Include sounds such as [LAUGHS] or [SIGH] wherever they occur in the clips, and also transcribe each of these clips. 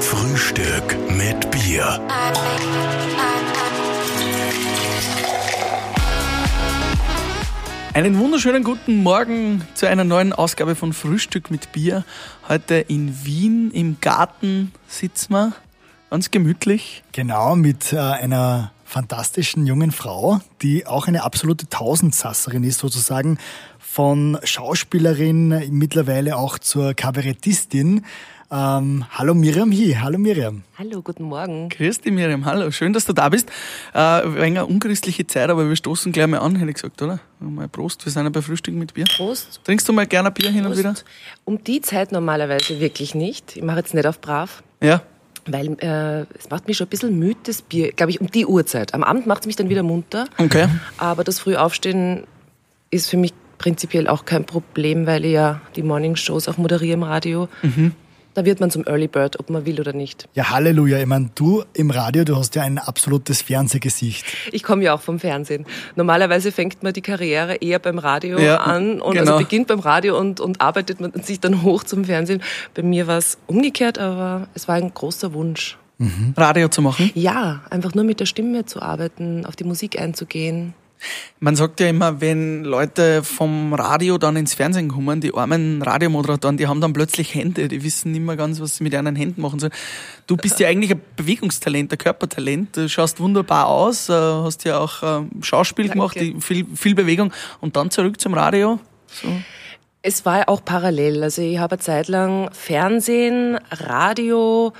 Frühstück mit Bier. Einen wunderschönen guten Morgen zu einer neuen Ausgabe von Frühstück mit Bier. Heute in Wien im Garten sitzen wir, ganz gemütlich. Genau, mit äh, einer fantastischen jungen Frau, die auch eine absolute Tausendsasserin ist, sozusagen von Schauspielerin mittlerweile auch zur Kabarettistin. Ähm, hallo Miriam hier, hallo Miriam. Hallo, guten Morgen. Grüß dich Miriam, hallo, schön, dass du da bist. Äh, eine unchristliche Zeit, aber wir stoßen gleich mal an, hätte ich gesagt, oder? Mal Prost, wir sind ja bei Frühstück mit Bier. Prost. Trinkst du mal gerne Bier hin und wieder? Um die Zeit normalerweise wirklich nicht. Ich mache jetzt nicht auf brav. Ja. Weil äh, es macht mich schon ein bisschen müde, das Bier, glaube ich, um die Uhrzeit. Am Abend macht es mich dann wieder munter. Okay. Aber das Frühaufstehen ist für mich prinzipiell auch kein Problem, weil ich ja die Morningshows auch moderiere im Radio. Da wird man zum Early Bird, ob man will oder nicht. Ja, Halleluja. Ich meine, du im Radio, du hast ja ein absolutes Fernsehgesicht. Ich komme ja auch vom Fernsehen. Normalerweise fängt man die Karriere eher beim Radio Ja, an und genau. also beginnt beim Radio und, und arbeitet man sich dann hoch zum Fernsehen. Bei mir war es umgekehrt, aber es war ein großer Wunsch. Radio zu machen. Ja, einfach nur mit der Stimme zu arbeiten, auf die Musik einzugehen. Man sagt ja immer, wenn Leute vom Radio dann ins Fernsehen kommen, die armen Radiomoderatoren, die haben dann plötzlich Hände, die wissen nicht mehr ganz, was sie mit ihren Händen machen sollen. Du bist ja eigentlich ein Bewegungstalent, ein Körpertalent, du schaust wunderbar aus, äh, hast ja auch äh, Schauspiel Danke. gemacht, viel, viel Bewegung und dann zurück zum Radio. So. Es war ja auch parallel. Also ich habe eine Zeit lang Fernsehen, Radio,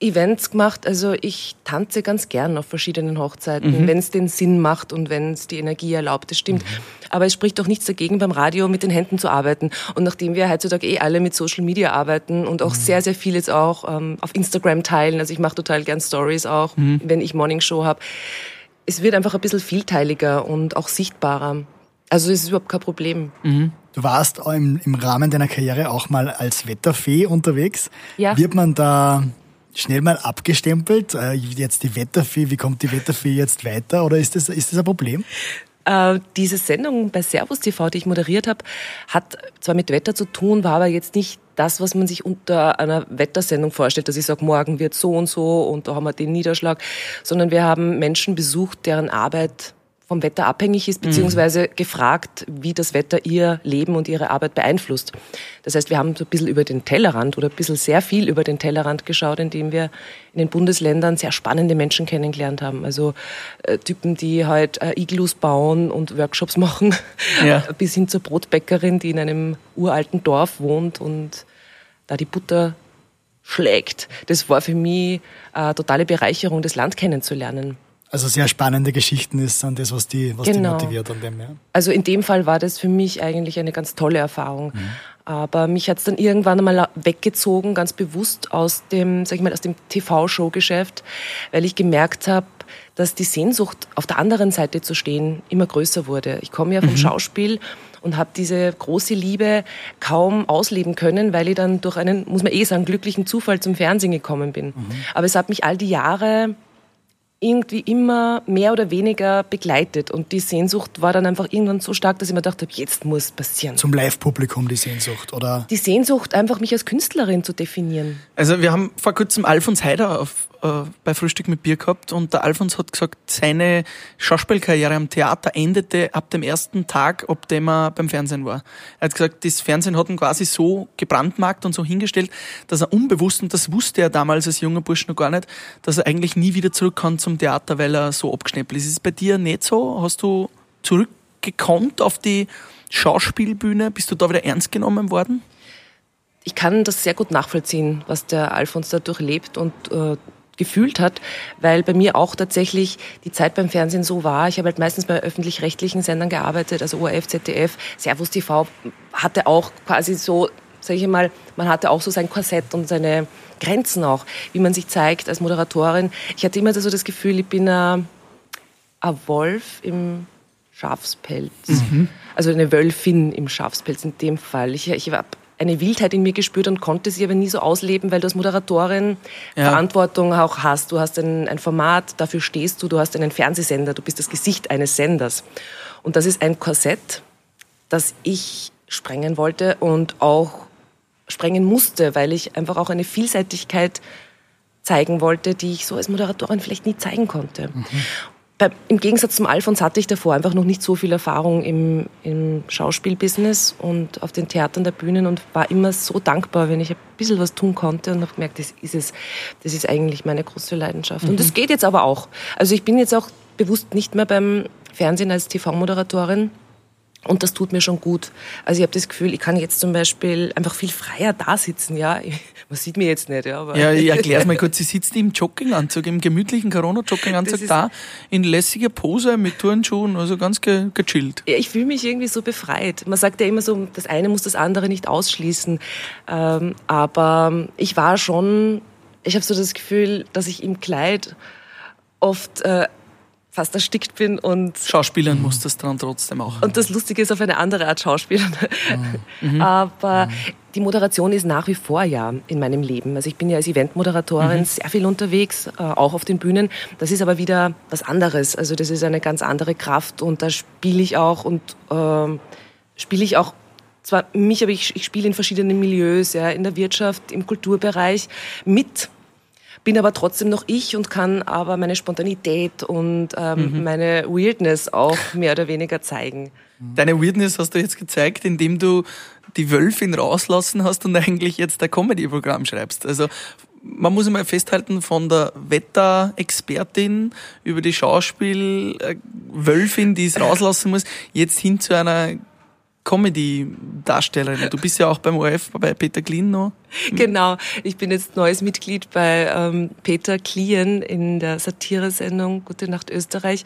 Events gemacht. Also ich tanze ganz gern auf verschiedenen Hochzeiten, wenn es den Sinn macht und wenn es die Energie erlaubt. Das stimmt. Aber es spricht doch nichts dagegen, beim Radio mit den Händen zu arbeiten. Und nachdem wir heutzutage eh alle mit Social Media arbeiten und auch sehr, sehr viel jetzt auch ähm, auf Instagram teilen, also ich mache total gern Stories auch, wenn ich Morning Show habe. Es wird einfach ein bisschen vielteiliger und auch sichtbarer. Also es ist überhaupt kein Problem. Du warst auch im, im Rahmen deiner Karriere auch mal als Wetterfee unterwegs. Ja. Wird man da schnell mal abgestempelt? Äh, Jetzt die Wetterfee, wie kommt die Wetterfee jetzt weiter? Oder ist das, ist das ein Problem? Äh, diese Sendung bei Servus TV, die ich moderiert habe, hat zwar mit Wetter zu tun, war aber jetzt nicht das, was man sich unter einer Wettersendung vorstellt, dass ich sage, morgen wird so und so und da haben wir den Niederschlag, sondern wir haben Menschen besucht, deren Arbeit vom Wetter abhängig ist, beziehungsweise gefragt, wie das Wetter ihr Leben und ihre Arbeit beeinflusst. Das heißt, wir haben so ein bisschen über den Tellerrand oder ein bisschen sehr viel über den Tellerrand geschaut, indem wir in den Bundesländern sehr spannende Menschen kennengelernt haben. Also äh, Typen, die halt äh, Iglus bauen und Workshops [LAUGHS] machen, Ja. bis hin zur Brotbäckerin, die in einem uralten Dorf wohnt und da die Butter schlägt. Das war für mich äh, totale Bereicherung, das Land kennenzulernen. Also sehr spannende Geschichten ist dann das, was die, was Genau. die motiviert an dem, ja. Also in dem Fall war das für mich eigentlich eine ganz tolle Erfahrung. Aber mich hat es dann irgendwann einmal weggezogen, ganz bewusst aus dem, sag ich mal, aus dem TV-Show-Geschäft, weil ich gemerkt habe, dass die Sehnsucht, auf der anderen Seite zu stehen, immer größer wurde. Ich komme ja vom Schauspiel und habe diese große Liebe kaum ausleben können, weil ich dann durch einen, muss man eh sagen, glücklichen Zufall zum Fernsehen gekommen bin. Aber es hat mich all die Jahre irgendwie immer mehr oder weniger begleitet. Und die Sehnsucht war dann einfach irgendwann so stark, dass ich mir gedacht habe, jetzt muss es passieren. Zum Live-Publikum die Sehnsucht, oder? Die Sehnsucht, einfach mich als Künstlerin zu definieren. Also wir haben vor kurzem Alfons Heider auf, äh, bei Frühstück mit Bier gehabt und der Alfons hat gesagt, seine Schauspielkarriere am Theater endete ab dem ersten Tag, ab dem er beim Fernsehen war. Er hat gesagt, das Fernsehen hat ihn quasi so gebrandmarkt und so hingestellt, dass er unbewusst, und das wusste er damals als junger Bursch noch gar nicht, dass er eigentlich nie wieder zurück kann zum Theater, weil er so abgeschnäppelt ist. Ist es bei dir nicht so? Hast du zurückgekonnt auf die Schauspielbühne? Bist du da wieder ernst genommen worden? Ich kann das sehr gut nachvollziehen, was der Alfons da durchlebt und äh, gefühlt hat, weil bei mir auch tatsächlich die Zeit beim Fernsehen so war. Ich habe halt meistens bei öffentlich-rechtlichen Sendern gearbeitet, also ORF, ZDF, Servus TV hatte auch quasi so, sage ich mal, man hatte auch so sein Korsett und seine Grenzen auch, wie man sich zeigt als Moderatorin. Ich hatte immer so das Gefühl, ich bin ein, Wolf im Schafspelz. Also eine Wölfin im Schafspelz in dem Fall. Ich, ich habe eine Wildheit in mir gespürt und konnte sie aber nie so ausleben, weil du als Moderatorin Ja. Verantwortung auch hast. Du hast ein, ein Format, dafür stehst du, du hast einen Fernsehsender, du bist das Gesicht eines Senders. Und das ist ein Korsett, das ich sprengen wollte und auch sprengen musste, weil ich einfach auch eine Vielseitigkeit zeigen wollte, die ich so als Moderatorin vielleicht nie zeigen konnte. Mhm. Bei, Im Gegensatz zum Alfons hatte ich davor einfach noch nicht so viel Erfahrung im, im Schauspielbusiness und auf den Theatern der Bühnen und war immer so dankbar, wenn ich ein bisschen was tun konnte und habe gemerkt, das ist es, das ist eigentlich meine große Leidenschaft. Mhm. Und das geht jetzt aber auch. Also ich bin jetzt auch bewusst nicht mehr beim Fernsehen als TV-Moderatorin, und das tut mir schon gut. Also ich habe das Gefühl, ich kann jetzt zum Beispiel einfach viel freier da sitzen. Ja, man sieht mir jetzt nicht. Ja, aber ja ich erkläre mal [LAUGHS] kurz. Sie sitzt im Jogginganzug, im gemütlichen Corona-Jogginganzug da, in lässiger Pose mit Turnschuhen, also ganz ge gechillt. Ja, ich fühle mich irgendwie so befreit. Man sagt ja immer so, das eine muss das andere nicht ausschließen. Ähm, aber ich war schon, ich habe so das Gefühl, dass ich im Kleid oft äh, fast erstickt bin und Schauspielern muss das dann trotzdem auch. Und das Lustige ist auf eine andere Art Schauspielern. [LAUGHS] Mhm. Aber mhm. die Moderation ist nach wie vor ja in meinem Leben. Also ich bin ja als Eventmoderatorin mhm. sehr viel unterwegs, äh, auch auf den Bühnen. Das ist aber wieder was anderes. Also das ist eine ganz andere Kraft und da spiele ich auch und äh, spiele ich auch zwar mich, aber ich, ich spiele in verschiedenen Milieus, ja, in der Wirtschaft, im Kulturbereich mit bin aber trotzdem noch ich und kann aber meine Spontanität und ähm, mhm. meine Weirdness auch mehr oder weniger zeigen. Deine Weirdness hast du jetzt gezeigt, indem du die Wölfin rauslassen hast und eigentlich jetzt ein Comedy-Programm schreibst. Also man muss mal festhalten, von der Wetterexpertin über die Schauspiel-Wölfin, die es rauslassen muss, jetzt hin zu einer Comedy-Darstellerin. Du bist ja auch beim ORF bei Peter Klien noch. [LAUGHS] Genau, ich bin jetzt neues Mitglied bei ähm, Peter Klien in der Satiresendung Gute Nacht Österreich.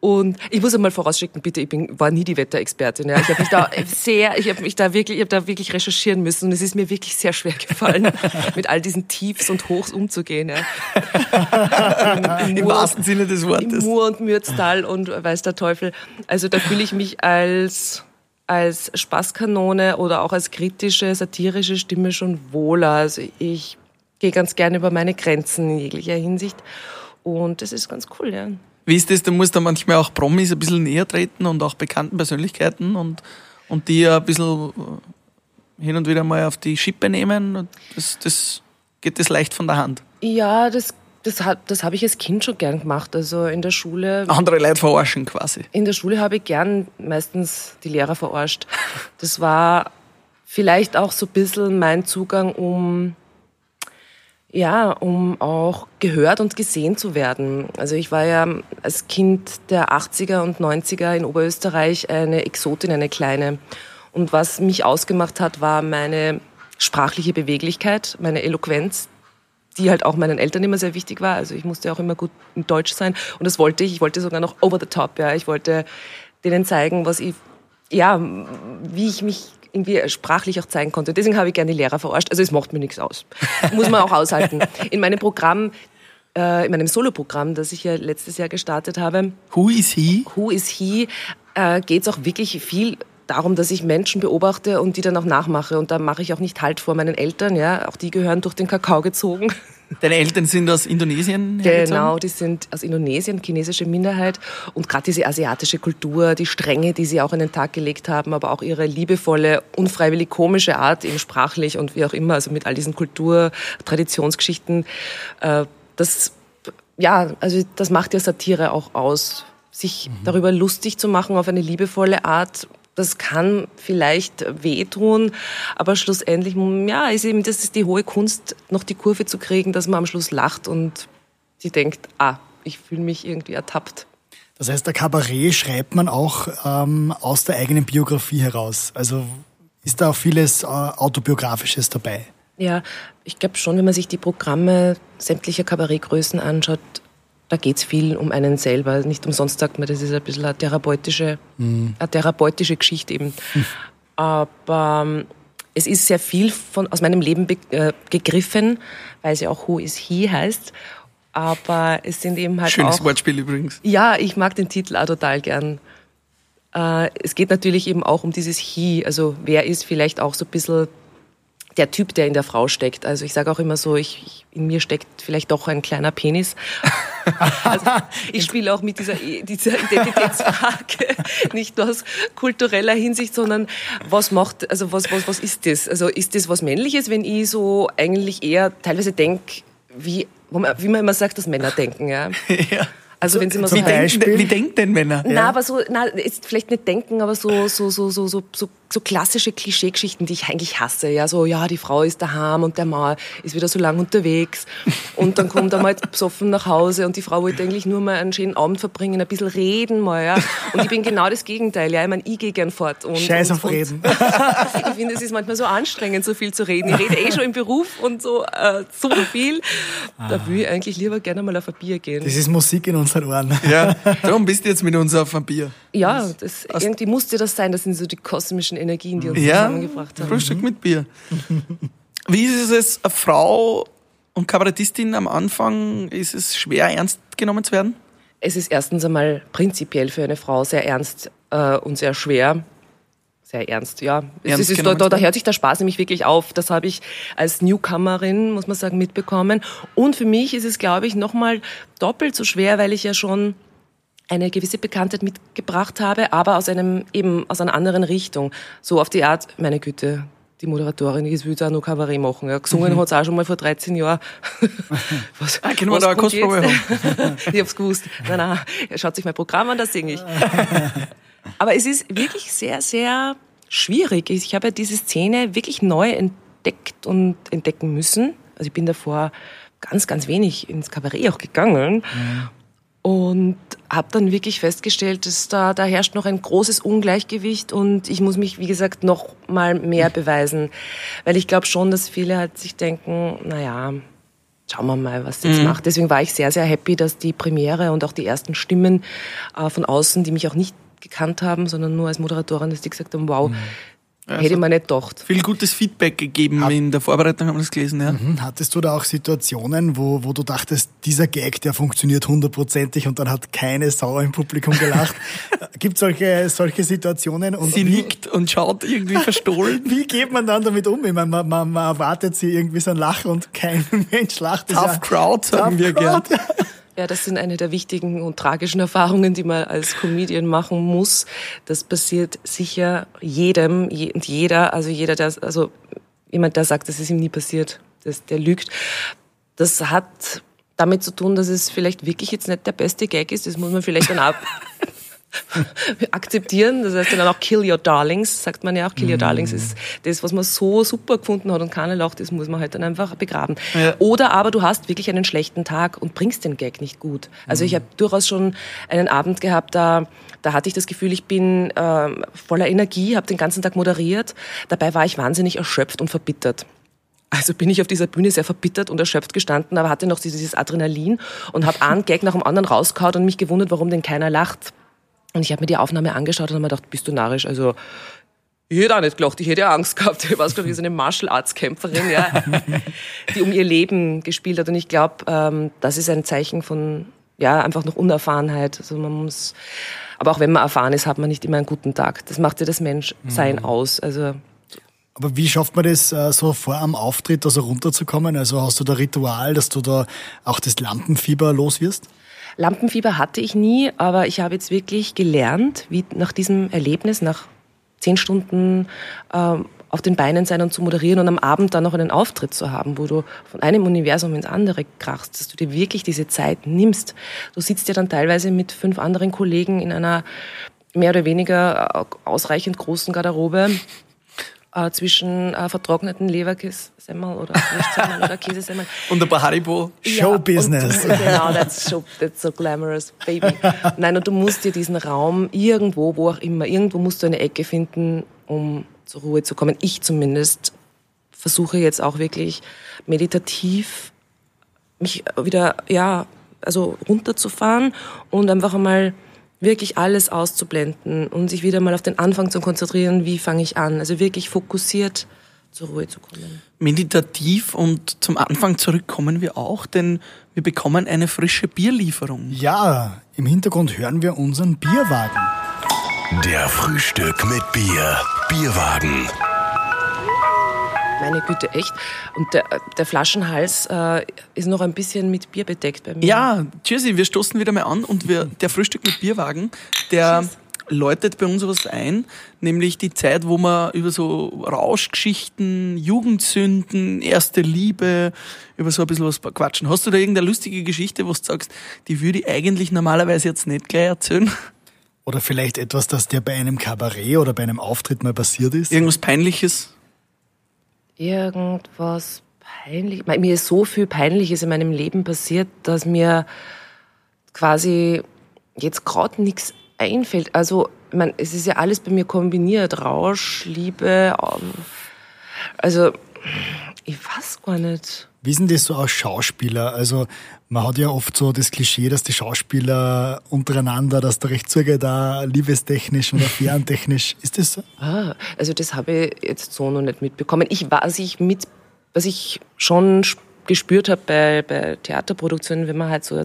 Und ich muss einmal vorausschicken, bitte, ich bin, war nie die Wetterexpertin. Ja. Ich habe mich da [LAUGHS] sehr, ich habe mich da wirklich, ich habe da wirklich recherchieren müssen und es ist mir wirklich sehr schwer gefallen, [LAUGHS] mit all diesen Tiefs und Hochs umzugehen. Ja. Im, Im, wahrsten Sinne des Wortes. Im Mur und Mürztal und weiß der Teufel. Also da fühle ich mich als als Spaßkanone oder auch als kritische, satirische Stimme schon wohler. Also ich gehe ganz gerne über meine Grenzen in jeglicher Hinsicht. Und das ist ganz cool, ja. Wie ist das? Du musst da manchmal auch Promis ein bisschen näher treten und auch bekannten Persönlichkeiten und, und die ein bisschen äh, hin und wieder mal auf die Schippe nehmen. Das, das geht das leicht von der Hand. Ja, das das, das habe ich als Kind schon gern gemacht. Also in der Schule. Andere Leute verarschen quasi. In der Schule habe ich gern meistens die Lehrer verarscht. Das war vielleicht auch so ein bisschen mein Zugang, um ja, um auch gehört und gesehen zu werden. Also ich war ja als Kind der 80er und 90er in Oberösterreich eine Exotin, eine kleine. Und was mich ausgemacht hat, war meine sprachliche Beweglichkeit, meine Eloquenz, die halt auch meinen Eltern immer sehr wichtig war. Also ich musste auch immer gut in Deutsch sein und das wollte ich. Ich wollte sogar noch over the top. Ja, ich wollte denen zeigen, was ich, ja, wie ich mich irgendwie sprachlich auch zeigen konnte. Deswegen habe ich gerne die Lehrer verarscht. Also es macht mir nichts aus. Muss man auch aushalten. In meinem Programm äh, in meinem Soloprogramm, das ich ja letztes Jahr gestartet habe. Who is he? Who is he? Äh, geht es auch wirklich viel darum, dass ich Menschen beobachte und die dann auch nachmache. Und da mache ich auch nicht Halt vor meinen Eltern. Ja, auch die gehören durch den Kakao gezogen. [LAUGHS] Deine Eltern sind aus Indonesien? Genau, die sind aus Indonesien, chinesische Minderheit. Und gerade diese asiatische Kultur, die Strenge, die sie auch in den Tag gelegt haben, aber auch ihre liebevolle, unfreiwillig komische Art, eben sprachlich und wie auch immer, also mit all diesen Kultur-, Traditionsgeschichten, äh, das, ja, also das macht ja Satire auch aus sich mhm. darüber lustig zu machen auf eine liebevolle Art, das kann vielleicht wehtun, aber schlussendlich, ja, ist eben, das ist die hohe Kunst, noch die Kurve zu kriegen, dass man am Schluss lacht und sie denkt, ah, ich fühle mich irgendwie ertappt. Das heißt, der Kabarett schreibt man auch ähm, aus der eigenen Biografie heraus. Also ist da auch vieles äh, Autobiografisches dabei? Ja, ich glaube schon, wenn man sich die Programme sämtlicher Kabarettgrößen anschaut, da geht es viel um einen selber. Nicht umsonst sagt man, das ist ein bisschen eine therapeutische, mhm. eine therapeutische Geschichte eben. Mhm. [LAUGHS] Aber ähm, es ist sehr viel von, aus meinem Leben äh, gegriffen, weil sie auch Who is He heißt. Aber es sind eben halt Schönes auch... Wortspiel übrigens. Ja, ich mag den Titel auch total gern. Äh, es geht natürlich eben auch um dieses He. Also wer ist vielleicht auch so ein bisschen der Typ, der in der Frau steckt. Also ich sage auch immer so, ich, in mir steckt vielleicht doch ein kleiner Penis. [LAUGHS] Also ich spiele auch mit dieser, dieser Identitätsfrage, [LAUGHS] nicht nur aus kultureller Hinsicht, sondern was macht, also was, was, was ist das? Also ist das was Männliches, wenn ich so eigentlich eher teilweise denke, wie, wie man immer sagt, dass Männer denken, ja? [LAUGHS] ja. Also wenn Sie mal so wie, denken, wie denken denn Männer? Na, ja. aber so, na, jetzt vielleicht nicht denken, aber so, so, so, so, so, so so klassische Klischeegeschichten, die ich eigentlich hasse. Ja, so, ja, die Frau ist daheim und der Mann ist wieder so lang unterwegs. Und dann kommt er mal [LAUGHS] besoffen nach Hause und die Frau wollte eigentlich nur mal einen schönen Abend verbringen, ein bisschen reden mal, ja. Und ich bin genau das Gegenteil, ja. Ich meine, ich gehe gern fort. Und, Scheiß auf und, Reden. [LAUGHS] ich finde, es ist manchmal so anstrengend, so viel zu reden. Ich rede eh schon im Beruf und so, äh, so viel. Da will ich eigentlich lieber gerne mal auf ein Bier gehen. Das ist Musik in unseren Ohren. [LAUGHS] Ja, darum bist du jetzt mit uns auf ein Bier. Ja, das, irgendwie musste das sein. Das sind so die kosmischen Energien, die uns ja, zusammengebracht haben. Frühstück mit Bier. Wie ist es, eine Frau und Kabarettistin am Anfang, ist es schwer ernst genommen zu werden? Es ist erstens einmal prinzipiell für eine Frau sehr ernst äh, und sehr schwer. Sehr ernst, ja. Ernst ist, da, da, da hört sich der Spaß nämlich wirklich auf. Das habe ich als Newcomerin, muss man sagen, mitbekommen. Und für mich ist es, glaube ich, nochmal doppelt so schwer, weil ich ja schon eine gewisse Bekanntheit mitgebracht habe, aber aus einem eben aus einer anderen Richtung. So auf die Art, meine Güte, die Moderatorin, die will da noch Kabarett machen. Ja. Gesungen mhm. hat's auch schon mal vor 13 Jahren. [LAUGHS] was, ah, können wir da eine Kostprobe [LAUGHS] haben? ich hab's gewusst. Nein, nein, schaut sich mein Programm an, da singe ich. [LAUGHS] aber es ist wirklich sehr, sehr schwierig. Ich habe diese Szene wirklich neu entdeckt und entdecken müssen. Also ich bin davor ganz, ganz wenig ins Kabarett auch gegangen. Mhm und habe dann wirklich festgestellt, dass da, da herrscht noch ein großes Ungleichgewicht und ich muss mich, wie gesagt, noch mal mehr beweisen, weil ich glaube schon, dass viele halt sich denken, naja, schauen wir mal, was jetzt mhm. macht. Deswegen war ich sehr, sehr happy, dass die Premiere und auch die ersten Stimmen äh, von außen, die mich auch nicht gekannt haben, sondern nur als Moderatorin, dass die gesagt haben, wow, mhm. Also Hätte man nicht gedacht. Viel gutes Feedback gegeben Hat, in der Vorbereitung, haben wir das gelesen, ja. Mhm. Hattest du da auch Situationen, wo, wo du dachtest, dieser Gag, der funktioniert hundertprozentig und dann hat keine Sau im Publikum gelacht? [LAUGHS] Gibt solche, solche Situationen? Und sie liegt und schaut irgendwie verstohlen. [LAUGHS] wie geht man dann damit um? Ich meine, man, man, man erwartet sie irgendwie so ein Lachen und kein [LAUGHS] Mensch lacht. Tough ja, Crowd, sagen wir gern. Ja, das sind eine der wichtigen und tragischen Erfahrungen, die man als Comedian machen muss. Das passiert sicher jedem und jeder, also jeder, der, also jemand, der sagt, das ist ihm nie passiert, das, der lügt. Das hat damit zu tun, dass es vielleicht wirklich jetzt nicht der beste Gag ist. Das muss man vielleicht dann ab [LAUGHS] [LAUGHS] akzeptieren. Das heißt dann auch Kill Your Darlings, sagt man ja auch. Kill Your Darlings mm. ist das, was man so super gefunden hat und keiner lacht, das muss man halt dann einfach begraben. Ja. Oder aber du hast wirklich einen schlechten Tag und bringst den Gag nicht gut. Also ich mhm. habe durchaus schon einen Abend gehabt, da, da hatte ich das Gefühl, ich bin äh, voller Energie, habe den ganzen Tag moderiert. Dabei war ich wahnsinnig erschöpft und verbittert. Also bin ich auf dieser Bühne sehr verbittert und erschöpft gestanden, aber hatte noch dieses Adrenalin und habe [LAUGHS] einen Gag nach dem anderen rausgehauen und mich gewundert, warum denn keiner lacht. Und ich habe mir die Aufnahme angeschaut und habe mir gedacht, bist du narrisch? Also ich hätte auch nicht gelacht, ich hätte Angst gehabt. Ich war ich so eine Martial Arts Kämpferin, ja, [LAUGHS] die um ihr Leben gespielt hat. Und ich glaube, ähm, das ist ein Zeichen von ja einfach noch Unerfahrenheit. Also man muss, aber auch wenn man erfahren ist, hat man nicht immer einen guten Tag. Das macht ja das Menschsein mhm. aus. Also aber wie schafft man das äh, so vor am Auftritt, also runterzukommen? Also hast du da Ritual, dass du da auch das Lampenfieber los wirst? Lampenfieber hatte ich nie, aber ich habe jetzt wirklich gelernt, wie nach diesem Erlebnis, nach zehn Stunden äh, auf den Beinen sein und zu moderieren und am Abend dann noch einen Auftritt zu haben, wo du von einem Universum ins andere krachst, dass du dir wirklich diese Zeit nimmst. Du sitzt ja dann teilweise mit fünf anderen Kollegen in einer mehr oder weniger äh, ausreichend großen Garderobe äh, zwischen äh, vertrockneten Leberkässemmel oder Wurstsemmeln oder Käsesemmel. [LAUGHS] Und ein paar Haribo. Showbusiness. Ja, genau, that's, show, that's so glamorous, baby. Nein, und du musst dir diesen Raum irgendwo, wo auch immer, irgendwo musst du eine Ecke finden, um zur Ruhe zu kommen. Ich zumindest versuche jetzt auch wirklich meditativ mich wieder, ja, also runterzufahren und einfach einmal wirklich alles auszublenden und sich wieder mal auf den Anfang zu konzentrieren, wie fange ich an. Also wirklich fokussiert zur Ruhe zu kommen. Meditativ und zum Anfang zurückkommen wir auch, denn wir bekommen eine frische Bierlieferung. Ja, im Hintergrund hören wir unseren Bierwagen. Der Frühstück mit Bier. Bierwagen. Meine Güte, echt. Und der, der Flaschenhals äh, ist noch ein bisschen mit Bier bedeckt bei mir. Ja, tschüssi, wir stoßen wieder mal an und wir, der Frühstück mit Bierwagen, der Cheers. läutet bei uns was ein, nämlich die Zeit, wo wir über so Rauschgeschichten, Jugendsünden, erste Liebe, über so ein bisschen was quatschen. Hast du da irgendeine lustige Geschichte, wo du sagst, die würde ich eigentlich normalerweise jetzt nicht gleich erzählen? Oder vielleicht etwas, das dir bei einem Kabarett oder bei einem Auftritt mal passiert ist? Irgendwas Peinliches? Irgendwas peinlich. Mir ist so viel Peinliches in meinem Leben passiert, dass mir quasi jetzt gerade nichts einfällt. Also, ich mein, es ist ja alles bei mir kombiniert. Rausch, Liebe, ähm, also ich weiß gar nicht. Wie ist denn das so als Schauspieler? Also man hat ja oft so das Klischee, dass die Schauspieler untereinander, dass da recht zugeht, da liebestechnisch oder [LAUGHS] fernentechnisch. Ist das so? Ah, also das habe ich jetzt so noch nicht mitbekommen. Ich was ich mit, was ich schon sp- gespürt habe bei, bei Theaterproduktionen, wenn man halt so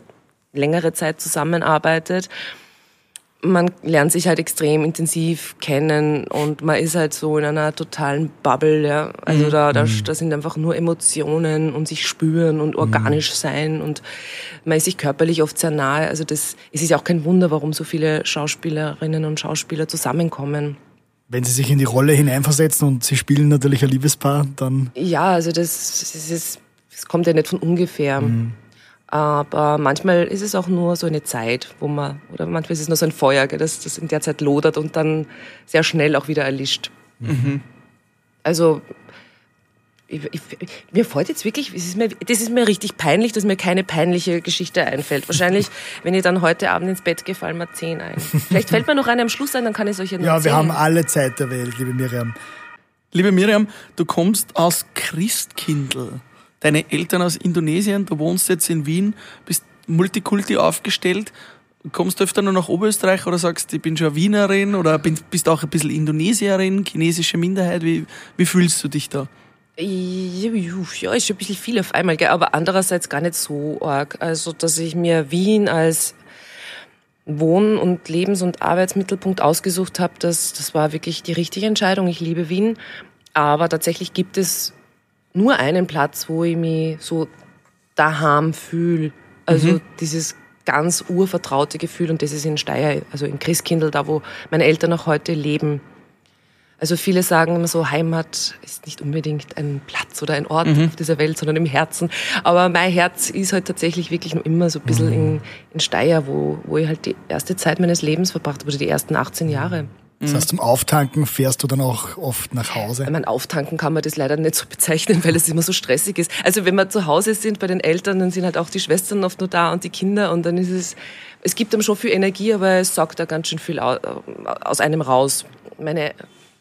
längere Zeit zusammenarbeitet, man lernt sich halt extrem intensiv kennen und man ist halt so in einer totalen Bubble, ja. Also da, da, da sind einfach nur Emotionen und sich spüren und organisch sein und man ist sich körperlich oft sehr nahe. Also das, es ist ja auch kein Wunder, warum so viele Schauspielerinnen und Schauspieler zusammenkommen. Wenn sie sich in die Rolle hineinversetzen und sie spielen natürlich ein Liebespaar, dann Ja, also das, das, ist, das kommt ja nicht von ungefähr. Aber manchmal ist es auch nur so eine Zeit, wo man, oder manchmal ist es nur so ein Feuer, das, das in der Zeit lodert und dann sehr schnell auch wieder erlischt. Also, ich, ich, mir fällt jetzt wirklich, es ist mir, das ist mir richtig peinlich, dass mir keine peinliche Geschichte einfällt. Wahrscheinlich, [LAUGHS] wenn ihr dann heute Abend ins Bett gehe, fallen mir zehn ein. Vielleicht fällt mir noch eine am Schluss ein, dann kann ich es euch ja noch ja, wir erzählen. haben alle Zeit der Welt, liebe Miriam. Liebe Miriam, du kommst aus Christkindl. Deine Eltern aus Indonesien, du wohnst jetzt in Wien, bist Multikulti aufgestellt. Kommst du öfter nur nach Oberösterreich oder sagst, ich bin schon Wienerin oder bin- bist auch ein bisschen Indonesierin, chinesische Minderheit? Wie, wie fühlst du dich da? Ja, ist schon ein bisschen viel auf einmal, gell? aber andererseits gar nicht so arg. Also, dass ich mir Wien als Wohn- und Lebens- und Arbeitsmittelpunkt ausgesucht habe, das, das war wirklich die richtige Entscheidung. Ich liebe Wien, aber tatsächlich gibt es nur einen Platz, wo ich mich so daheim fühle. Also dieses ganz urvertraute Gefühl und das ist in Steyr, also in Christkindl, da wo meine Eltern noch heute leben. Also viele sagen immer so, Heimat ist nicht unbedingt ein Platz oder ein Ort auf dieser Welt, sondern im Herzen. Aber mein Herz ist halt tatsächlich wirklich noch immer so ein bisschen in, in Steyr, wo, wo ich halt die erste Zeit meines Lebens verbracht habe, oder die ersten 18 Jahre. Das heißt, zum Auftanken fährst du dann auch oft nach Hause. Ich meine, auftanken kann man das leider nicht so bezeichnen, weil es immer so stressig ist. Also wenn wir zu Hause sind bei den Eltern, dann sind halt auch die Schwestern oft nur da und die Kinder und dann ist es, es gibt einem schon viel Energie, aber es saugt da ganz schön viel au- aus einem raus. Meine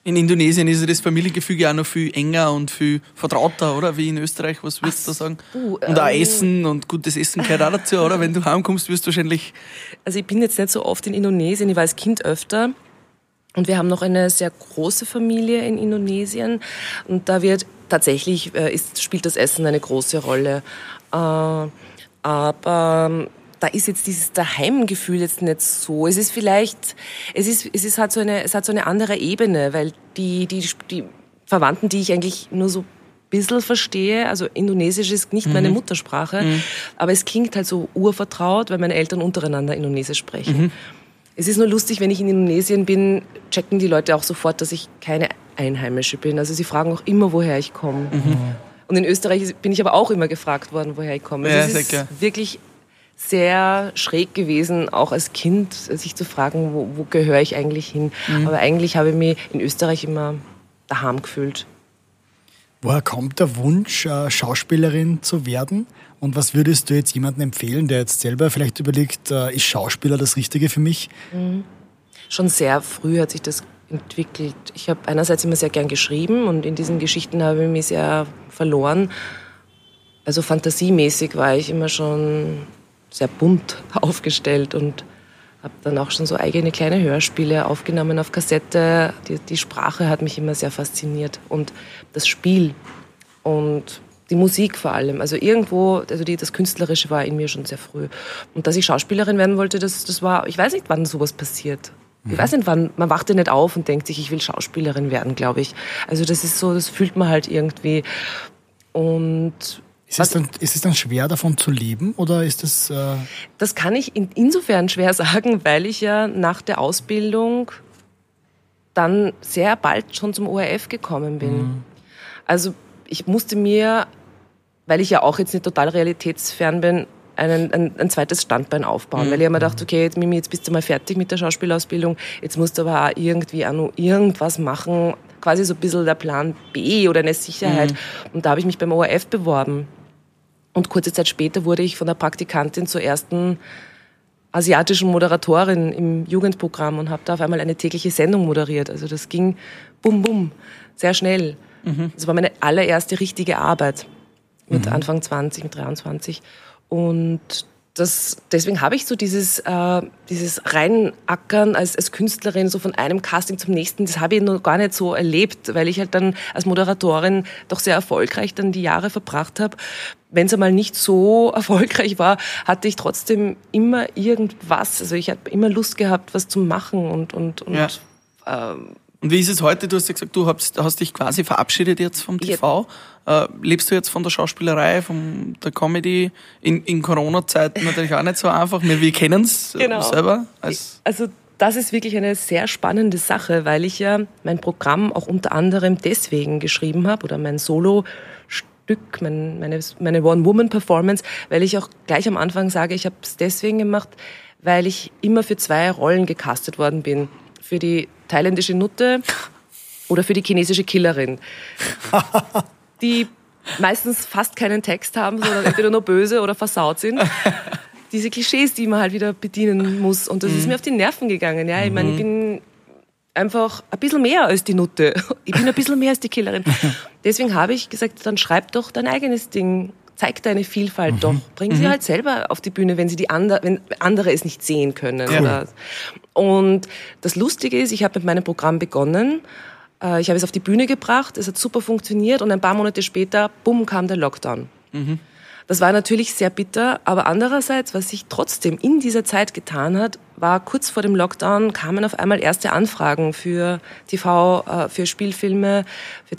In Indonesien ist ja das Familiengefüge auch noch viel enger und viel vertrauter, oder? Wie in Österreich, was würdest du da sagen? du, und auch ähm, Essen und gutes Essen gehört auch dazu, oder? Wenn du heimkommst, wirst du wahrscheinlich Also ich bin jetzt nicht so oft in Indonesien, ich war als Kind öfter. Und wir haben noch eine sehr große Familie in Indonesien. Und da wird tatsächlich, äh, ist, spielt das Essen eine große Rolle. Äh, aber ähm, da ist jetzt dieses Daheimgefühl jetzt nicht so. Es ist vielleicht, es ist, es ist halt so eine, es hat so eine andere Ebene, weil die, die, die Verwandten, die ich eigentlich nur so ein bisschen verstehe, also Indonesisch ist nicht meine Muttersprache, aber es klingt halt so urvertraut, weil meine Eltern untereinander Indonesisch sprechen. Es ist nur lustig, wenn ich in Indonesien bin, checken die Leute auch sofort, dass ich keine Einheimische bin. Also sie fragen auch immer, woher ich komme. Und in Österreich bin ich aber auch immer gefragt worden, woher ich komme. Also Ja, es ist sicher. wirklich sehr schräg gewesen, auch als Kind, sich zu fragen, wo, wo gehöre ich eigentlich hin. Aber eigentlich habe ich mich in Österreich immer daheim gefühlt. Woher kommt der Wunsch, äh, Schauspielerin zu werden? Und was würdest du jetzt jemandem empfehlen, der jetzt selber vielleicht überlegt, äh, ist Schauspieler das Richtige für mich? schon sehr früh hat sich das entwickelt. Ich habe einerseits immer sehr gern geschrieben und in diesen Geschichten habe ich mich sehr verloren. Also fantasiemäßig war ich immer schon sehr bunt [LAUGHS] aufgestellt und habe dann auch schon so eigene kleine Hörspiele aufgenommen auf Kassette. Die, die Sprache hat mich immer sehr fasziniert und das Spiel und die Musik vor allem. Also irgendwo, also die, das Künstlerische war in mir schon sehr früh. Und dass ich Schauspielerin werden wollte, das, das war, ich weiß nicht, wann sowas passiert. Ich weiß nicht wann, man wacht ja nicht auf und denkt sich, ich will Schauspielerin werden, glaube ich. Also das ist so, das fühlt man halt irgendwie. Und ist es, dann, ist es dann schwer, davon zu leben oder ist das... Äh das kann ich in, insofern schwer [LAUGHS] sagen, weil ich ja nach der Ausbildung dann sehr bald schon zum ORF gekommen bin. Mhm. Also ich musste mir, weil ich ja auch jetzt nicht total realitätsfern bin, einen, ein, ein zweites Standbein aufbauen. Mhm. Weil ich mir gedacht, okay, jetzt, Mimi, jetzt bist du mal fertig mit der Schauspielausbildung, jetzt musst du aber auch irgendwie auch noch irgendwas machen, quasi so ein bisschen der Plan B oder eine Sicherheit. Mhm. Und da habe ich mich beim ORF beworben. Und kurze Zeit später wurde ich von der Praktikantin zur ersten asiatischen Moderatorin im Jugendprogramm und habe da auf einmal eine tägliche Sendung moderiert. Also das ging bum bum, sehr schnell. Mhm. Das war meine allererste richtige Arbeit mit mhm. Anfang 20, mit 23. Und das, deswegen habe ich so dieses, äh, dieses Reinackern als, als Künstlerin, so von einem Casting zum nächsten, das habe ich noch gar nicht so erlebt, weil ich halt dann als Moderatorin doch sehr erfolgreich dann die Jahre verbracht habe. Wenn es einmal nicht so [LAUGHS] erfolgreich war, hatte ich trotzdem immer irgendwas. Also ich habe immer Lust gehabt, was zu machen und, und, und ja. ähm, und wie ist es heute? Du hast ja gesagt, du hast, hast dich quasi verabschiedet jetzt vom TV. Äh, lebst du jetzt von der Schauspielerei, von der Comedy? In, in Corona-Zeiten natürlich auch nicht so einfach. Wir, wir kennen es genau. selber. Als also das ist wirklich eine sehr spannende Sache, weil ich ja mein Programm auch unter anderem deswegen geschrieben habe oder mein Solo-Stück, mein, meine, meine One-Woman-Performance, weil ich auch gleich am Anfang sage, ich habe es deswegen gemacht, weil ich immer für zwei Rollen gecastet worden bin. Für die thailändische Nutte oder für die chinesische Killerin. [LAUGHS] die meistens fast keinen Text haben, sondern entweder nur böse oder versaut sind. Diese Klischees, die man halt wieder bedienen muss. Und das mhm. ist mir auf die Nerven gegangen. Ja, ich meine, ich mhm. bin einfach ein bisschen mehr als die Nutte. Ich bin ein bisschen mehr als die Killerin. [LAUGHS] Deswegen habe ich gesagt, dann schreib doch dein eigenes Ding. Zeig deine Vielfalt mhm. doch. Bring sie mhm. halt selber auf die Bühne, wenn sie die andere, wenn andere es nicht sehen können. Cool. Und das Lustige ist, ich habe mit meinem Programm begonnen äh, ich habe es auf die Bühne gebracht, es hat super funktioniert und ein paar Monate später, bumm, kam der Lockdown. Mhm. Das war natürlich sehr bitter, aber andererseits, was sich trotzdem in dieser Zeit getan hat, war kurz vor dem Lockdown kamen auf einmal erste Anfragen für TV, äh, für Spielfilme, für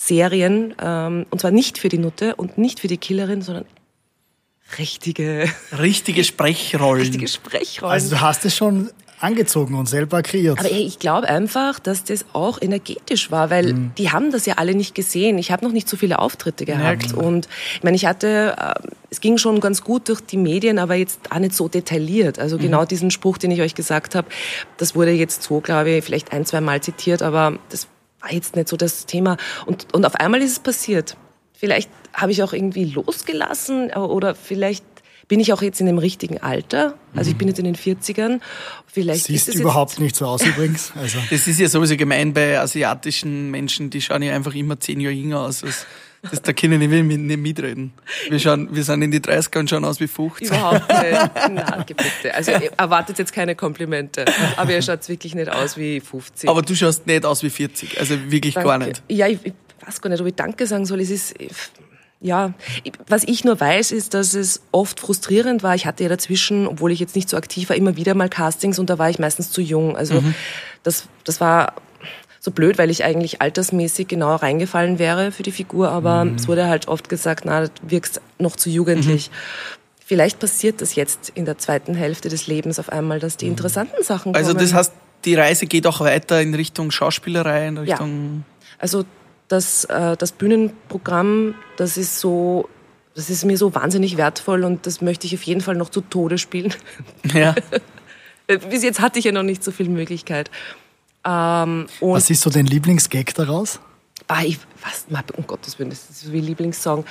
TV-Serien, ähm, und zwar nicht für die Nutte und nicht für die Killerin, sondern richtige richtige Sprechrollen. Richtige Sprechrollen. Also du hast es schon angezogen und selber kreiert. Aber ich glaube einfach, dass das auch energetisch war, weil mhm. die haben das ja alle nicht gesehen. Ich habe noch nicht so viele Auftritte gehabt. Ja, und ich meine, ich hatte, äh, es ging schon ganz gut durch die Medien, aber jetzt auch nicht so detailliert. Also mhm. genau diesen Spruch, den ich euch gesagt habe, das wurde jetzt so, glaube ich, vielleicht ein, zwei Mal zitiert, aber das war jetzt nicht so das Thema. Und, und auf einmal ist es passiert. Vielleicht habe ich auch irgendwie losgelassen oder vielleicht bin ich auch jetzt in dem richtigen Alter. Also ich bin jetzt in den 40ern. Vielleicht Siehst ist überhaupt nicht so aus übrigens. [LAUGHS] Also. Das ist ja sowieso gemein bei asiatischen Menschen, die schauen ja einfach immer zehn Jahre jünger aus. Das, das, da können wir nicht mitreden. Wir, schauen, wir sind in die 30er und schauen aus wie 50. Überhaupt nicht. [LAUGHS] Nein, bitte. Also erwartet jetzt keine Komplimente. Aber ihr schaut wirklich nicht aus wie 50. Aber du schaust nicht aus wie 40. Also wirklich Danke. gar nicht. Ja, ich, ich weiß gar nicht, ob ich Danke sagen soll. Es ist ja, was ich nur weiß, ist, dass es oft frustrierend war. Ich hatte ja dazwischen, obwohl ich jetzt nicht so aktiv war, immer wieder mal Castings und da war ich meistens zu jung. Also mhm. das, das war so blöd, weil ich eigentlich altersmäßig genau reingefallen wäre für die Figur, aber mhm. es wurde halt oft gesagt, na, du wirkst noch zu jugendlich. Mhm. Vielleicht passiert das jetzt in der zweiten Hälfte des Lebens auf einmal, dass die mhm. interessanten Sachen also kommen. Also das heißt, die Reise geht auch weiter in Richtung Schauspielerei, in Richtung... Ja. Also das, äh, das Bühnenprogramm, das ist so, das ist mir so wahnsinnig wertvoll und das möchte ich auf jeden Fall noch zu Tode spielen. Ja. [LAUGHS] Bis jetzt hatte ich ja noch nicht so viel Möglichkeit. Ähm, was ist so dein Lieblingsgag daraus? Ah, ich, was, um Gottes Willen, das ist so wie Lieblingssong.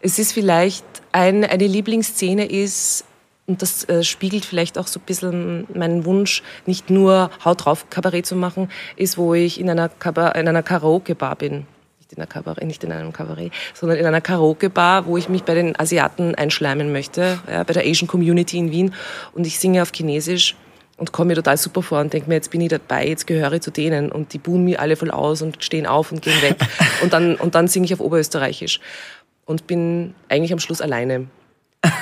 Es ist vielleicht, ein, eine Lieblingsszene ist, und das äh, spiegelt vielleicht auch so ein bisschen meinen Wunsch, nicht nur Haut drauf Kabarett zu machen, ist, wo ich in einer, in einer Karaoke-Bar bin. Nicht in, einer Kabarett, nicht in einem Kabarett, sondern in einer Karaoke-Bar, wo ich mich bei den Asiaten einschleimen möchte, ja, bei der Asian Community in Wien. Und ich singe auf Chinesisch und komme mir total super vor und denke mir, jetzt bin ich dabei, jetzt gehöre ich zu denen. Und die buhen mir alle voll aus und stehen auf und gehen weg. [LAUGHS] und dann, und dann singe ich auf Oberösterreichisch. Und bin eigentlich am Schluss alleine.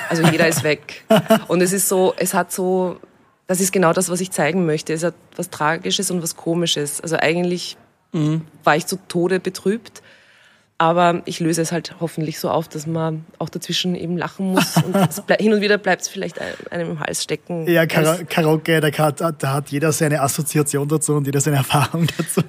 Also jeder ist weg. [LAUGHS] Und es ist so, es hat so, das ist genau das, was ich zeigen möchte. Es hat was Tragisches und was Komisches. Also eigentlich mhm. war ich zu Tode betrübt. Aber ich löse es halt hoffentlich so auf, dass man auch dazwischen eben lachen muss. Und hin und wieder bleibt es vielleicht einem im Hals stecken. Ja, Kara Karaoke, da hat, da hat jeder seine Assoziation dazu und jeder seine Erfahrung dazu.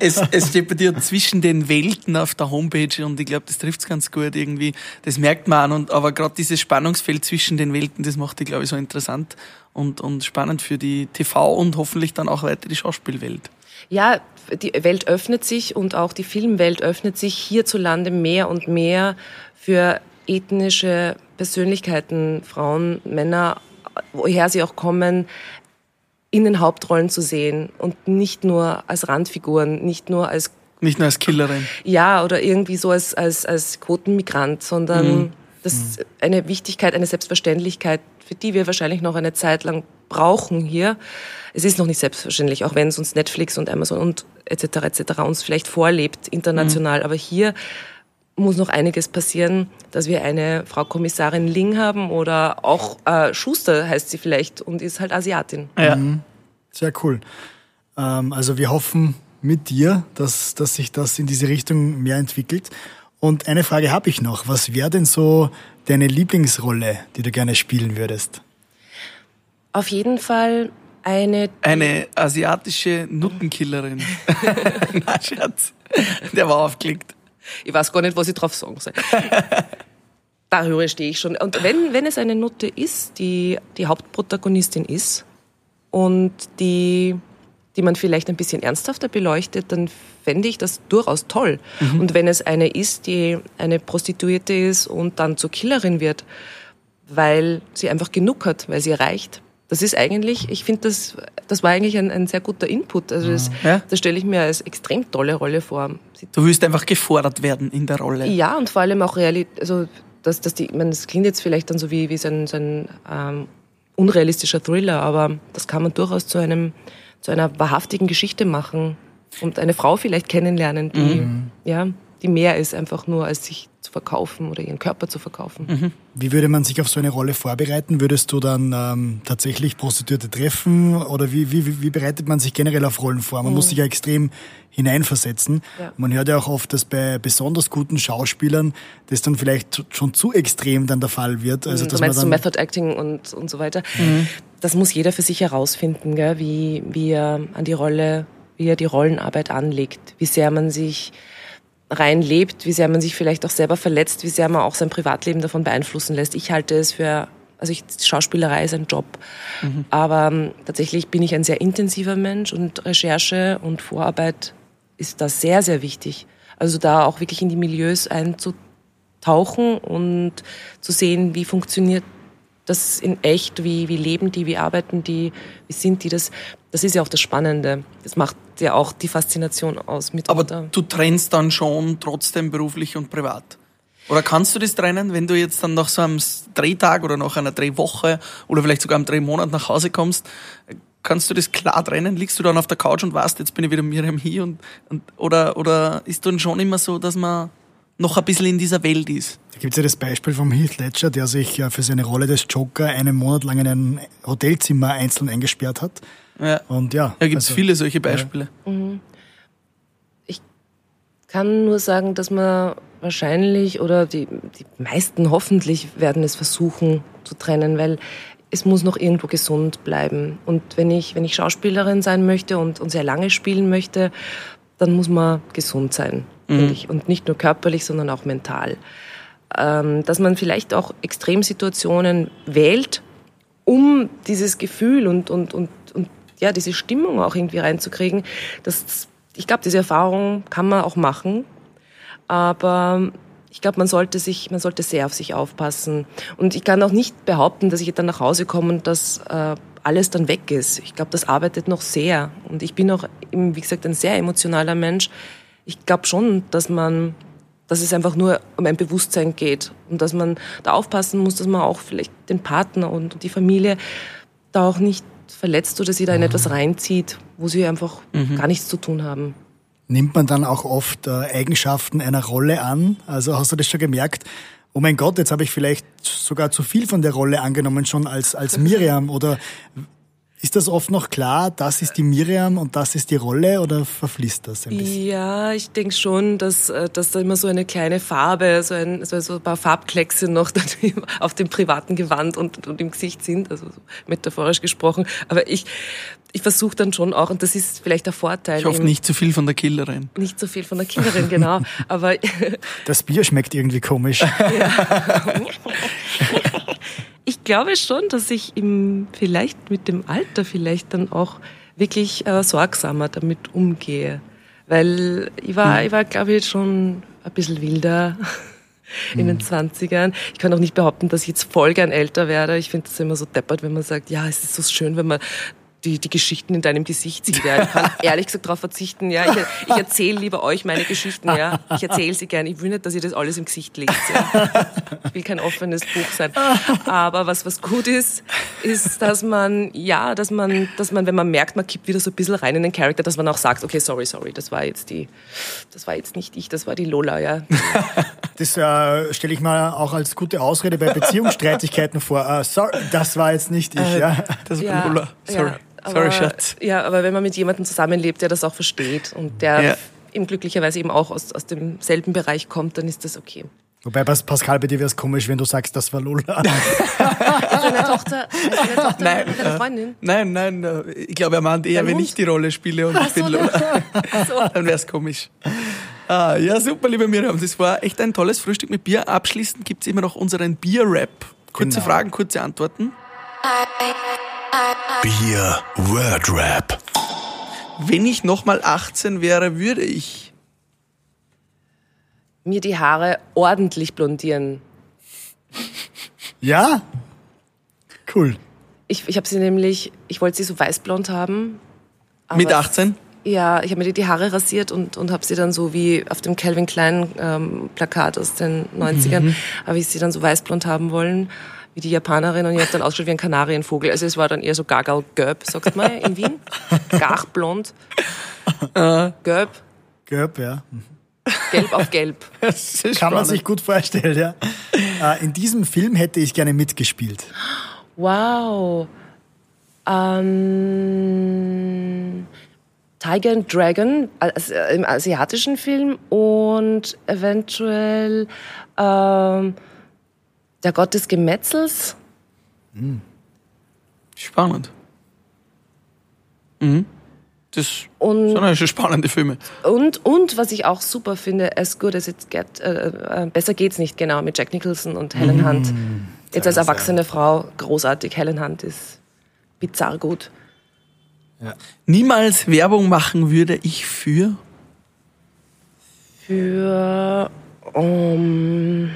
Es, es steht bei dir zwischen den Welten auf der Homepage und ich glaube, das trifft es ganz gut irgendwie. Das merkt man an. Und, aber gerade dieses Spannungsfeld zwischen den Welten, das macht die, glaube ich, so interessant und, und spannend für die TV und hoffentlich dann auch weiter die Schauspielwelt. Ja, die Welt öffnet sich und auch die Filmwelt öffnet sich hierzulande mehr und mehr für ethnische Persönlichkeiten, Frauen, Männer, woher sie auch kommen, in den Hauptrollen zu sehen und nicht nur als Randfiguren, nicht nur als nicht nur als Killerin. Ja, oder irgendwie so als, als, als Quotenmigrant, sondern mhm. Das ist eine Wichtigkeit, eine Selbstverständlichkeit, für die wir wahrscheinlich noch eine Zeit lang brauchen hier. Es ist noch nicht selbstverständlich, auch wenn es uns Netflix und Amazon und etc. etc. uns vielleicht vorlebt international. Mhm. Aber hier muss noch einiges passieren, dass wir eine Frau Kommissarin Ling haben oder auch äh, Schuster heißt sie vielleicht und ist halt Asiatin. Ja. Mhm. Sehr cool. Ähm, also wir hoffen mit dir, dass, dass sich das in diese Richtung mehr entwickelt. Und eine Frage habe ich noch. Was wäre denn so deine Lieblingsrolle, die du gerne spielen würdest? Auf jeden Fall eine. Eine asiatische Nuttenkillerin. [LAUGHS] Na, Scherz. Der war aufgelegt. Ich weiß gar nicht, was ich drauf sagen soll. [LAUGHS] Darüber stehe ich schon. Und wenn, wenn es eine Nutte ist, die die Hauptprotagonistin ist und die, die man vielleicht ein bisschen ernsthafter beleuchtet, dann fände ich das durchaus toll. Mhm. Und wenn es eine ist, die eine Prostituierte ist und dann zur Killerin wird, weil sie einfach genug hat, weil sie reicht, das ist eigentlich, ich finde, das, das war eigentlich ein, ein sehr guter Input. Also das, ja? das stelle ich mir als extrem tolle Rolle vor. Du willst einfach gefordert werden in der Rolle. Ja, und vor allem auch Realität, also dass, dass die, ich meine, das klingt jetzt vielleicht dann so wie, wie so ein, so ein ähm, unrealistischer Thriller, aber das kann man durchaus zu einem, zu einer wahrhaftigen Geschichte machen und eine Frau vielleicht kennenlernen, die, mhm. ja, die mehr ist einfach nur als sich zu verkaufen oder ihren Körper zu verkaufen. Mhm. Wie würde man sich auf so eine Rolle vorbereiten? Würdest du dann ähm, tatsächlich Prostituierte treffen oder wie, wie, wie bereitet man sich generell auf Rollen vor? Man mhm. muss sich ja extrem hineinversetzen. Ja. Man hört ja auch oft, dass bei besonders guten Schauspielern das dann vielleicht schon zu extrem dann der Fall wird. Also, mhm. dass du meinst man dann so Method Acting und, und so weiter. Mhm. Das muss jeder für sich herausfinden, gell? Wie, wie er an die Rolle, wie er die Rollenarbeit anlegt, wie sehr man sich rein lebt, wie sehr man sich vielleicht auch selber verletzt, wie sehr man auch sein Privatleben davon beeinflussen lässt. Ich halte es für, also ich, Schauspielerei ist ein Job, mhm. aber ähm, tatsächlich bin ich ein sehr intensiver Mensch und Recherche und Vorarbeit ist da sehr, sehr wichtig. Also da auch wirklich in die Milieus einzutauchen und zu sehen, wie funktioniert das in echt, wie, wie leben die, wie arbeiten die, wie sind die, das, das ist ja auch das Spannende. Das macht ja auch die Faszination aus. Mitunter. Aber du trennst dann schon trotzdem beruflich und privat? Oder kannst du das trennen, wenn du jetzt dann nach so einem Drehtag oder nach einer Drehwoche oder vielleicht sogar einem Drehmonat nach Hause kommst? Kannst du das klar trennen? Liegst du dann auf der Couch und weißt, jetzt bin ich wieder Miriam hier und, und oder, oder ist dann schon immer so, dass man noch ein bisschen in dieser Welt ist? Da gibt es ja das Beispiel vom Heath Ledger, der sich für seine Rolle des Joker einen Monat lang in ein Hotelzimmer einzeln eingesperrt hat ja. Und ja. Da gibt es also, viele solche Beispiele. Ja. Mhm. Ich kann nur sagen, dass man wahrscheinlich oder die, die meisten hoffentlich werden es versuchen zu trennen, weil es muss noch irgendwo gesund bleiben. Und wenn ich, wenn ich Schauspielerin sein möchte und, und sehr lange spielen möchte, dann muss man gesund sein, mhm. ich. Und nicht nur körperlich, sondern auch mental. Ähm, dass man vielleicht auch Extremsituationen wählt, um dieses Gefühl und, und, und, und ja, diese Stimmung auch irgendwie reinzukriegen. Das, ich glaube, diese Erfahrung kann man auch machen, aber ich glaube, man sollte sich, man sollte sehr auf sich aufpassen. Und ich kann auch nicht behaupten, dass ich dann nach Hause komme und dass äh, alles dann weg ist. Ich glaube, das arbeitet noch sehr. Und ich bin auch, wie gesagt, ein sehr emotionaler Mensch. Ich glaube schon, dass man, dass es einfach nur um ein Bewusstsein geht und dass man da aufpassen muss, dass man auch vielleicht den Partner und die Familie da auch nicht verletzt oder sie da in etwas mhm. reinzieht, wo sie einfach mhm. gar nichts zu tun haben. Nimmt man dann auch oft äh, Eigenschaften einer Rolle an? Also hast du das schon gemerkt? Oh mein Gott, jetzt habe ich vielleicht sogar zu viel von der Rolle angenommen schon als, als Miriam oder Ist das oft noch klar, das ist die Miriam und das ist die Rolle oder verfließt das ein bisschen? Ja, ich denke schon, dass, äh, dass da immer so eine kleine Farbe, so ein, so ein paar Farbkleckse noch [LAUGHS] auf dem privaten Gewand und, und im Gesicht sind, also so metaphorisch gesprochen. Aber ich, ich versuche dann schon auch, und das ist vielleicht der Vorteil. Ich hoffe nicht zu viel von der Killerin. Nicht zu viel von der Killerin, genau. [LAUGHS] Aber das Bier schmeckt irgendwie komisch. [LAUGHS] Ja. Ich glaube schon, dass ich im, vielleicht mit dem Alter vielleicht dann auch wirklich äh, sorgsamer damit umgehe. Weil ich war, mhm. ich war, glaube ich, schon ein bisschen wilder [LAUGHS] in den 20ern. Mhm. Ich kann auch nicht behaupten, dass ich jetzt voll gern älter werde. Ich finde es immer so deppert, wenn man sagt, ja, es ist so schön, wenn man die, die Geschichten in deinem Gesicht sieht. Ja. Ich kann [LAUGHS] ehrlich gesagt darauf verzichten. Ja. Ich, ich erzähle lieber euch meine Geschichten. Ja. Ich erzähle sie gern. Ich will nicht, dass ihr das alles im Gesicht legt. Ja. Ich will kein offenes Buch sein. Aber was, was gut ist, ist, dass man, ja, dass man, dass man, wenn man merkt, man kippt wieder so ein bisschen rein in den Charakter, dass man auch sagt, okay, sorry, sorry, das war jetzt die, das war jetzt nicht ich, das war die Lola, ja. Das äh, stelle ich mal auch als gute Ausrede bei Beziehungsstreitigkeiten [LAUGHS] vor. Uh, sorry, das war jetzt nicht ich, äh, ja. Das war Lola, sorry. Ja. Sorry, Schatz. Ja, aber wenn man mit jemandem zusammenlebt, der das auch versteht und der ja. eben glücklicherweise eben auch aus, aus demselben Bereich kommt, dann ist das okay. Wobei, Pascal, bei dir wäre es komisch, wenn du sagst, das war Lola. [LAUGHS] deine Tochter, ist deine Tochter nein, deine Freundin? nein, nein, äh, ich glaube, er meint eher, wenn ich die Rolle spiele und Ach ich bin so, Lola. So. Dann wäre es komisch. Ah, ja, super, liebe Miriam. Das war echt ein tolles Frühstück mit Bier. Abschließend gibt es immer noch unseren Bier-Rap. Kurze genau. Fragen, kurze Antworten. Bier Word Rap. Wenn ich nochmal 18 wäre, würde ich mir die Haare ordentlich blondieren. Ja? Cool. Ich, ich habe sie nämlich, ich wollte sie so weißblond haben. Mit 18? Ja, ich habe mir die Haare rasiert und, und habe sie dann so wie auf dem Calvin Klein ähm, Plakat aus den 90ern, mhm. habe ich sie dann so weißblond haben wollen wie die Japanerin und ich habe dann ausgeschaut wie ein Kanarienvogel. Also es war dann eher so gagal-gelb, sagt man in Wien. [LAUGHS] Garblond. Äh, gelb. Gelb, ja. Gelb auf gelb. [LAUGHS] Kann spannend. man sich gut vorstellen, ja. Äh, in diesem Film hätte ich gerne mitgespielt. Wow. Ähm, Tiger and Dragon also im asiatischen Film und eventuell ähm, der Gott des Gemetzels. Mhm. Spannend. Mhm. Das und, sind schon spannende Filme. Und, und was ich auch super finde, As Good As It Get, äh, äh, besser geht's nicht, genau, mit Jack Nicholson und Helen mhm. Hunt. Jetzt als erwachsene Frau großartig. Helen Hunt ist bizarr gut. Ja. Niemals Werbung machen würde ich für? Für. Um,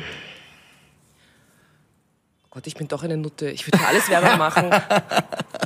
Gott, ich bin doch eine Nutte. Ich würde alles Werbung machen. [LAUGHS]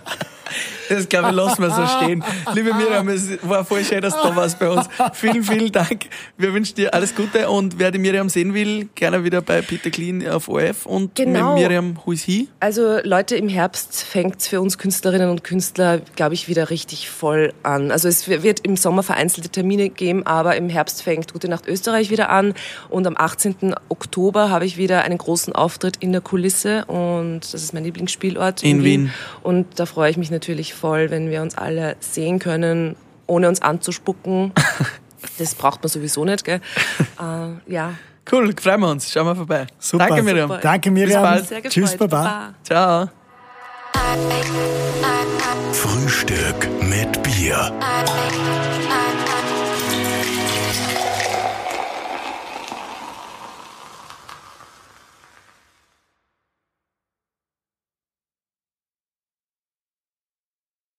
Das glaube ich, lassen wir so [LAUGHS] stehen. Liebe Miriam, es war voll schön, dass du da warst bei uns. Vielen, vielen Dank. Wir wünschen dir alles Gute und wer die Miriam sehen will, gerne wieder bei Peter Clean auf OF und genau. mit Miriam Who is he? Also Leute, im Herbst fängt es für uns Künstlerinnen und Künstler, glaube ich, wieder richtig voll an. Also es wird im Sommer vereinzelte Termine geben, aber im Herbst fängt Gute Nacht Österreich wieder an und am 18. Oktober habe ich wieder einen großen Auftritt in der Kulisse und das ist mein Lieblingsspielort in, in Wien. Wien. Und da freue ich mich natürlich voll, wenn wir uns alle sehen können, ohne uns anzuspucken. [LAUGHS] das braucht man sowieso nicht, gell? [LAUGHS] Äh, ja. Cool, freuen wir uns. Schauen wir vorbei. Super. Danke, Miriam. Super. Danke, Miriam. Tschüss, Baba. Baba. Ciao. Frühstück mit Bier.